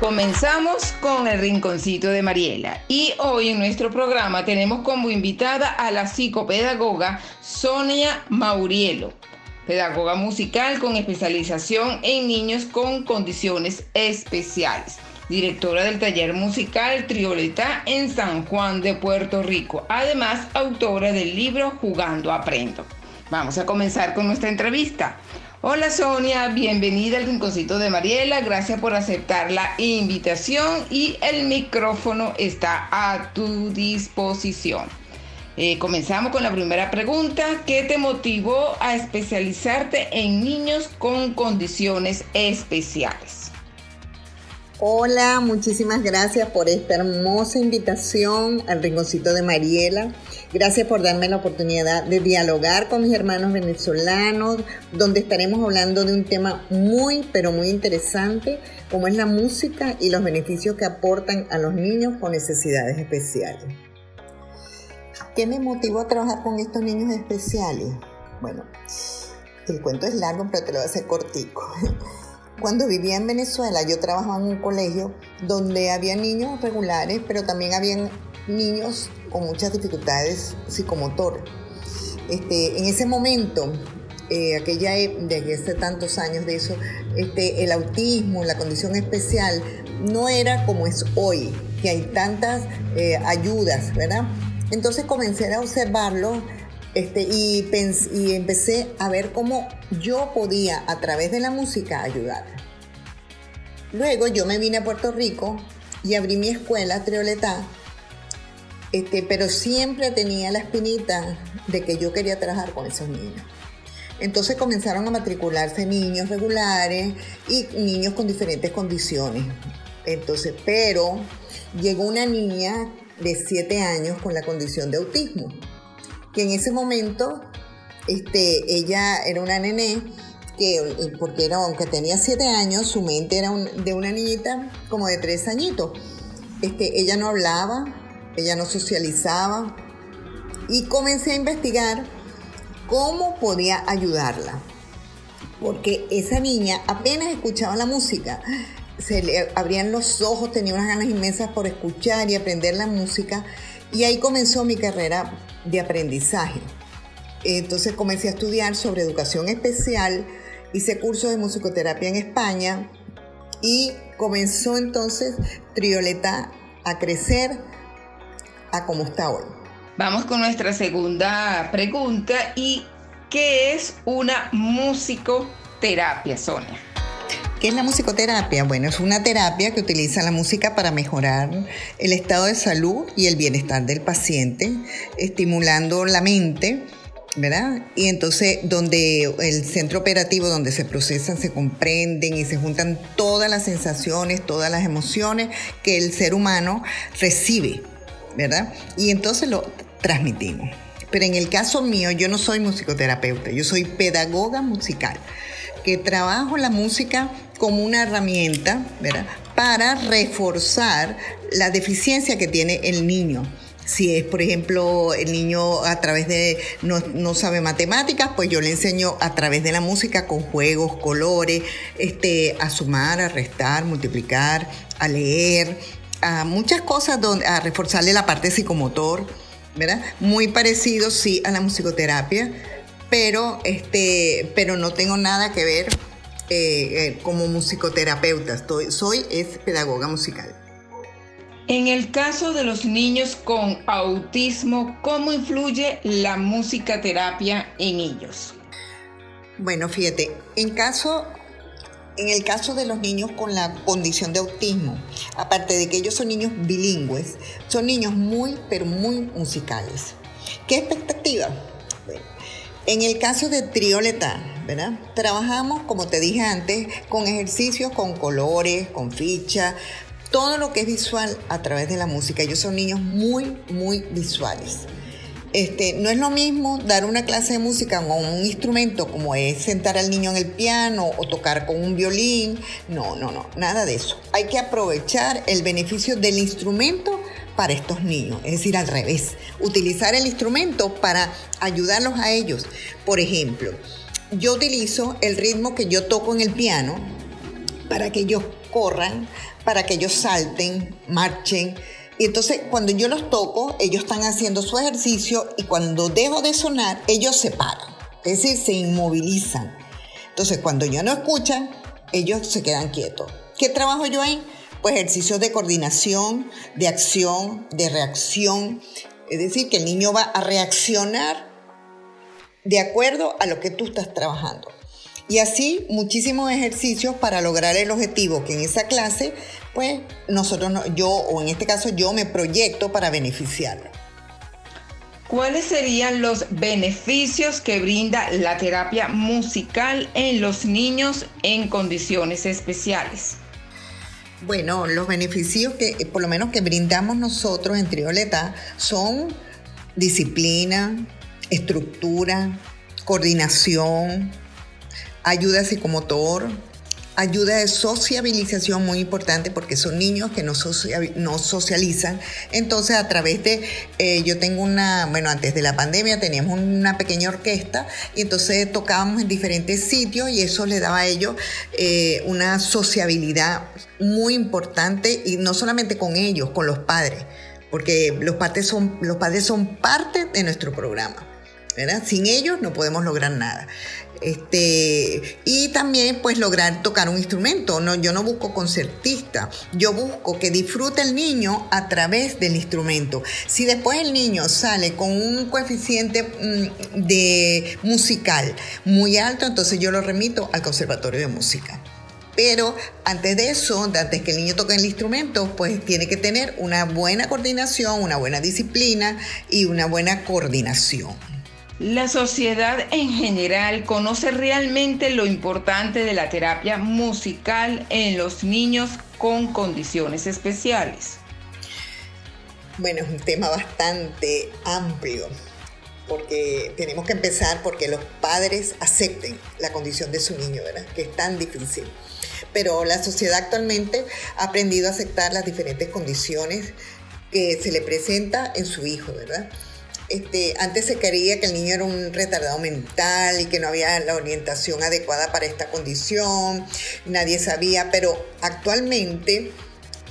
Comenzamos con el rinconcito de Mariela y hoy en nuestro programa tenemos como invitada a la psicopedagoga Sonia Maurielo, pedagoga musical con especialización en niños con condiciones especiales, directora del taller musical Trioleta en San Juan de Puerto Rico, además autora del libro Jugando Aprendo. Vamos a comenzar con nuestra entrevista. Hola Sonia, bienvenida al Rinconcito de Mariela, gracias por aceptar la invitación y el micrófono está a tu disposición. Eh, comenzamos con la primera pregunta. ¿Qué te motivó a especializarte en niños con condiciones especiales? Hola, muchísimas gracias por esta hermosa invitación al Rinconcito de Mariela. Gracias por darme la oportunidad de dialogar con mis hermanos venezolanos, donde estaremos hablando de un tema muy, pero muy interesante, como es la música y los beneficios que aportan a los niños con necesidades especiales. ¿Qué me motivó a trabajar con estos niños especiales? Bueno, el cuento es largo, pero te lo voy a hacer cortico. Cuando vivía en Venezuela, yo trabajaba en un colegio donde había niños regulares, pero también habían niños con muchas dificultades psicomotoras. Este, en ese momento, eh, aquella, e, de hace tantos años de eso, este, el autismo, la condición especial, no era como es hoy, que hay tantas eh, ayudas, ¿verdad? Entonces comencé a observarlo este, y, empecé a ver cómo yo podía a través de la música ayudar. Luego yo me vine a Puerto Rico y abrí mi escuela Trioletá este, pero siempre tenía la espinita de que yo quería trabajar con esos niños. Entonces comenzaron a matricularse niños regulares y niños con diferentes condiciones. Entonces, pero llegó una niña de 7 años con la condición de autismo, que en ese momento este, ella era una nené que, porque era, aunque tenía 7 años, su mente era de una niñita como de 3 añitos. Este, ella no hablaba, ella no socializaba y comencé a investigar cómo podía ayudarla. Porque esa niña apenas escuchaba la música, se le abrían los ojos, tenía unas ganas inmensas por escuchar y aprender la música y ahí comenzó mi carrera de aprendizaje. Entonces comencé a estudiar sobre educación especial, hice cursos de musicoterapia en España y comenzó entonces Trioleta a crecer a cómo está hoy. Vamos con nuestra segunda pregunta y ¿qué es una musicoterapia, Sonia? ¿Qué es la musicoterapia? Bueno, es una terapia que utiliza la música para mejorar el estado de salud y el bienestar del paciente, estimulando la mente, ¿verdad? Y entonces donde el centro operativo donde se procesan, se comprenden y se juntan todas las sensaciones, todas las emociones que el ser humano recibe ¿verdad? Y entonces lo transmitimos. Pero en el caso mío, yo no soy musicoterapeuta, yo soy pedagoga musical, que trabajo la música como una herramienta, ¿verdad? Para reforzar la deficiencia que tiene el niño. Si es, por ejemplo, el niño a través de no, no, sabe matemáticas, pues yo le enseño a través de la música con juegos, colores, este, a sumar, a restar, multiplicar, a leer, a muchas cosas, donde, a reforzarle la parte psicomotor, ¿verdad? Muy parecido, sí, a la musicoterapia, pero, este, pero no tengo nada que ver eh, eh, como musicoterapeuta. Estoy, soy es pedagoga musical. En el caso de los niños con autismo, ¿cómo influye la musicoterapia en ellos? Bueno, fíjate, en caso en el caso de los niños con la condición de autismo, aparte de que ellos son niños bilingües, son niños muy, pero muy musicales. ¿Qué expectativa? En el caso de Trioleta, ¿verdad? Trabajamos, como te dije antes, con ejercicios con colores, con fichas, todo lo que es visual a través de la música. Ellos son niños muy, muy visuales. Este, no es lo mismo dar una clase de música con un instrumento como es sentar al niño en el piano o tocar con un violín. No, no, no, nada de eso. Hay que aprovechar el beneficio del instrumento para estos niños, es decir, al revés, utilizar el instrumento para ayudarlos a ellos. Por ejemplo, yo utilizo el ritmo que yo toco en el piano para que ellos corran, para que ellos salten, marchen. Y entonces cuando yo los toco, ellos están haciendo su ejercicio y cuando dejo de sonar, ellos se paran, es decir, se inmovilizan. Entonces cuando ya no escuchan, ellos se quedan quietos. ¿Qué trabajo yo ahí? Pues ejercicios de coordinación, de acción, de reacción. Es decir, que el niño va a reaccionar de acuerdo a lo que tú estás trabajando. Y así muchísimos ejercicios para lograr el objetivo que en esa clase, pues nosotros, yo o en este caso yo me proyecto para beneficiarlo. ¿Cuáles serían los beneficios que brinda la terapia musical en los niños en condiciones especiales? Bueno, los beneficios que por lo menos que brindamos nosotros en Trioleta son disciplina, estructura, coordinación, ayuda psicomotor, ayuda de sociabilización muy importante porque son niños que no, socializan. Entonces a través de, eh, yo tengo una, bueno, antes de la pandemia teníamos una pequeña orquesta y entonces tocábamos en diferentes sitios y eso le daba a ellos eh, una sociabilidad muy importante y no solamente con ellos, con los padres, porque los padres son, los padres son parte de nuestro programa. Sin ellos no podemos lograr nada. Este, y también pues lograr tocar un instrumento. No, yo no busco concertista, yo busco que disfrute el niño a través del instrumento. Si después el niño sale con un coeficiente mm, de musical muy alto, entonces yo lo remito al conservatorio de música. Pero antes de eso, antes que el niño toque el instrumento, pues tiene que tener una buena coordinación, una buena disciplina y una buena coordinación. La sociedad en general conoce realmente lo importante de la terapia musical en los niños con condiciones especiales. Bueno, es un tema bastante amplio, porque tenemos que empezar porque los padres acepten la condición de su niño, ¿verdad? Que es tan difícil. Pero la sociedad actualmente ha aprendido a aceptar las diferentes condiciones que se le presenta en su hijo, ¿verdad? Este, antes se creía que el niño era un retardado mental y que no había la orientación adecuada para esta condición, nadie sabía, pero actualmente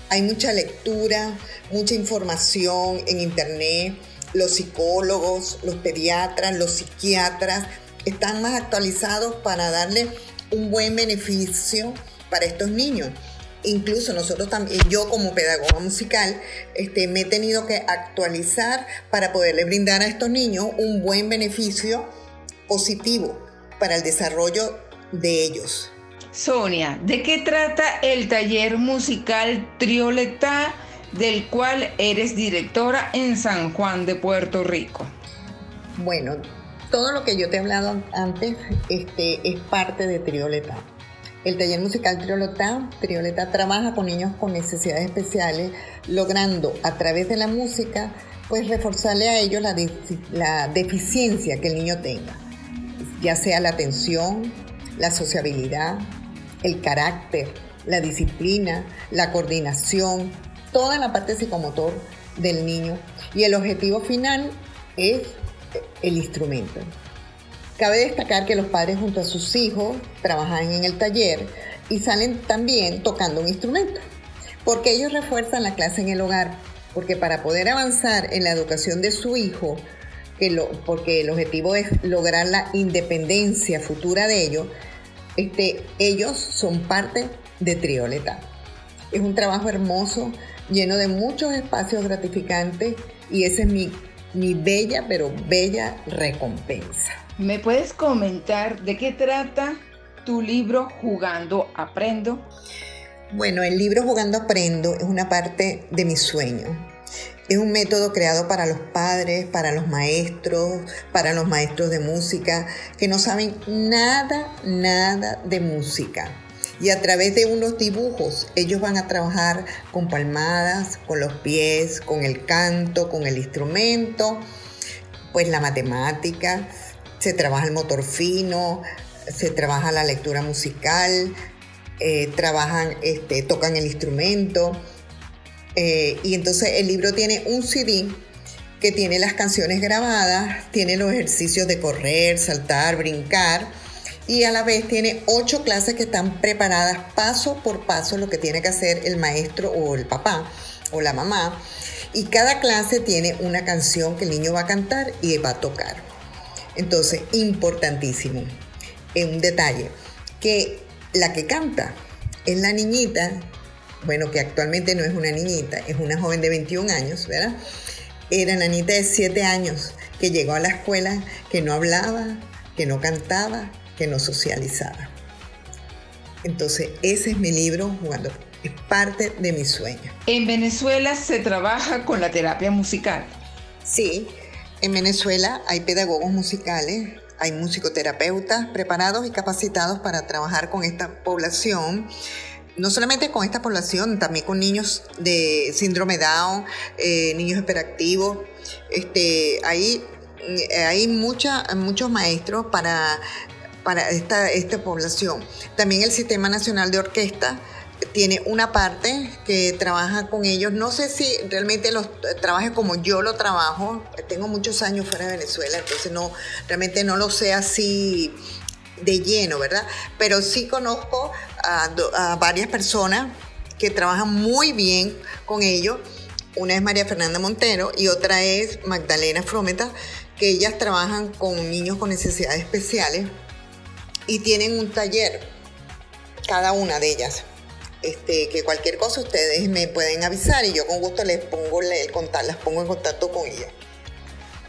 hay mucha lectura, mucha información en internet, los psicólogos, los pediatras, los psiquiatras están más actualizados para darle un buen beneficio para estos niños incluso nosotros también, yo como pedagoga musical, este, me he tenido que actualizar para poderle brindar a estos niños un buen beneficio positivo para el desarrollo de ellos. Sonia, ¿de qué trata el taller musical Trioleta del cual eres directora en San Juan de Puerto Rico? Bueno, todo lo que yo te he hablado antes este, es parte de Trioleta. El taller musical Trioleta, trabaja con niños con necesidades especiales, logrando a través de la música, pues reforzarle a ellos la deficiencia que el niño tenga, ya sea la atención, la sociabilidad, el carácter, la disciplina, la coordinación, toda la parte psicomotor del niño. Y el objetivo final es el instrumento. Cabe destacar que los padres junto a sus hijos trabajan en el taller y salen también tocando un instrumento, porque ellos refuerzan la clase en el hogar, porque para poder avanzar en la educación de su hijo, que lo, porque el objetivo es lograr la independencia futura de ellos, este, ellos son parte de Trioleta. Es un trabajo hermoso, lleno de muchos espacios gratificantes y esa es mi, mi bella, pero bella recompensa. ¿Me puedes comentar de qué trata tu libro Jugando Aprendo? Bueno, el libro Jugando Aprendo es una parte de mi sueño. Es un método creado para los padres, para los maestros, para los maestros de música, que no saben nada, nada de música. Y a través de unos dibujos ellos van a trabajar con palmadas, con los pies, con el canto, con el instrumento, pues la matemática, se trabaja el motor fino, se trabaja la lectura musical, eh, trabajan, este, tocan el instrumento. Eh, y entonces el libro tiene un CD que tiene las canciones grabadas, tiene los ejercicios de correr, saltar, brincar y a la vez tiene ocho clases que están preparadas paso por paso lo que tiene que hacer el maestro o el papá o la mamá. Y cada clase tiene una canción que el niño va a cantar y va a tocar. Entonces, importantísimo. Un detalle, que la que canta es la niñita, bueno, que actualmente no es una niñita, es una joven de 21 años, ¿verdad? Era la niñita de 7 años que llegó a la escuela, que no hablaba, que no cantaba, que no socializaba. Entonces, ese es mi libro, jugando. Es parte de mi sueño. En Venezuela se trabaja con la terapia musical. Sí, en Venezuela hay pedagogos musicales, hay musicoterapeutas preparados y capacitados para trabajar con esta población. No solamente con esta población, también con niños de síndrome Down, eh, niños hiperactivos. Este, hay, hay muchos maestros para para esta, esta población. También el Sistema Nacional de Orquesta tiene una parte que trabaja con ellos. No sé si realmente los trabaje como yo lo trabajo. Tengo muchos años fuera de Venezuela, entonces no realmente no lo sé así de lleno, ¿verdad? Pero sí conozco a, varias personas que trabajan muy bien con ellos. Una es María Fernanda Montero y otra es Magdalena Frometa, que ellas trabajan con niños con necesidades especiales y tienen un taller, cada una de ellas. Este, que cualquier cosa ustedes me pueden avisar y yo con gusto les pongo el contar, las pongo en contacto con ellas.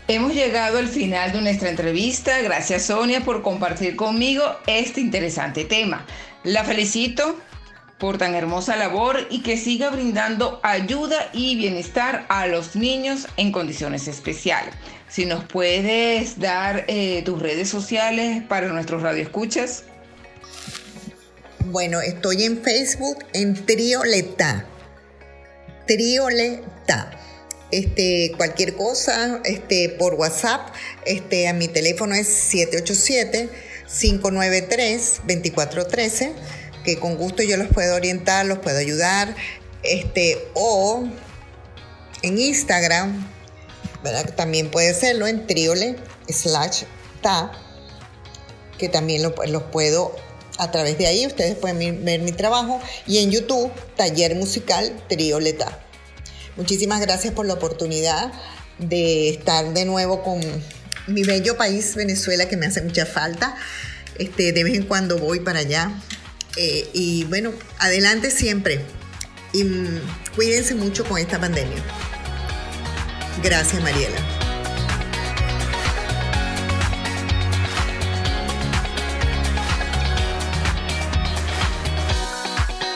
Hemos llegado al final de nuestra entrevista. Gracias Sonia por compartir conmigo este interesante tema. La felicito por tan hermosa labor y que siga brindando ayuda y bienestar a los niños en condiciones especiales. Si nos puedes dar eh, tus redes sociales para nuestros radioescuchas. Bueno, estoy en Facebook en Trioleta. Trioleta. Este, cualquier cosa, este, por WhatsApp, este, a mi teléfono es 787 593 2413 que con gusto yo los puedo orientar, los puedo ayudar, este, o en Instagram también puede serlo en triole slash ta, que también los puedo a través de ahí, ustedes pueden ver mi trabajo, y en YouTube, Taller Musical Trioleta. Muchísimas gracias por la oportunidad de estar de nuevo con mi bello país, Venezuela, que me hace mucha falta. Este, de vez en cuando voy para allá. Eh, y bueno, adelante siempre. Y mm, cuídense mucho con esta pandemia. Gracias, Mariela.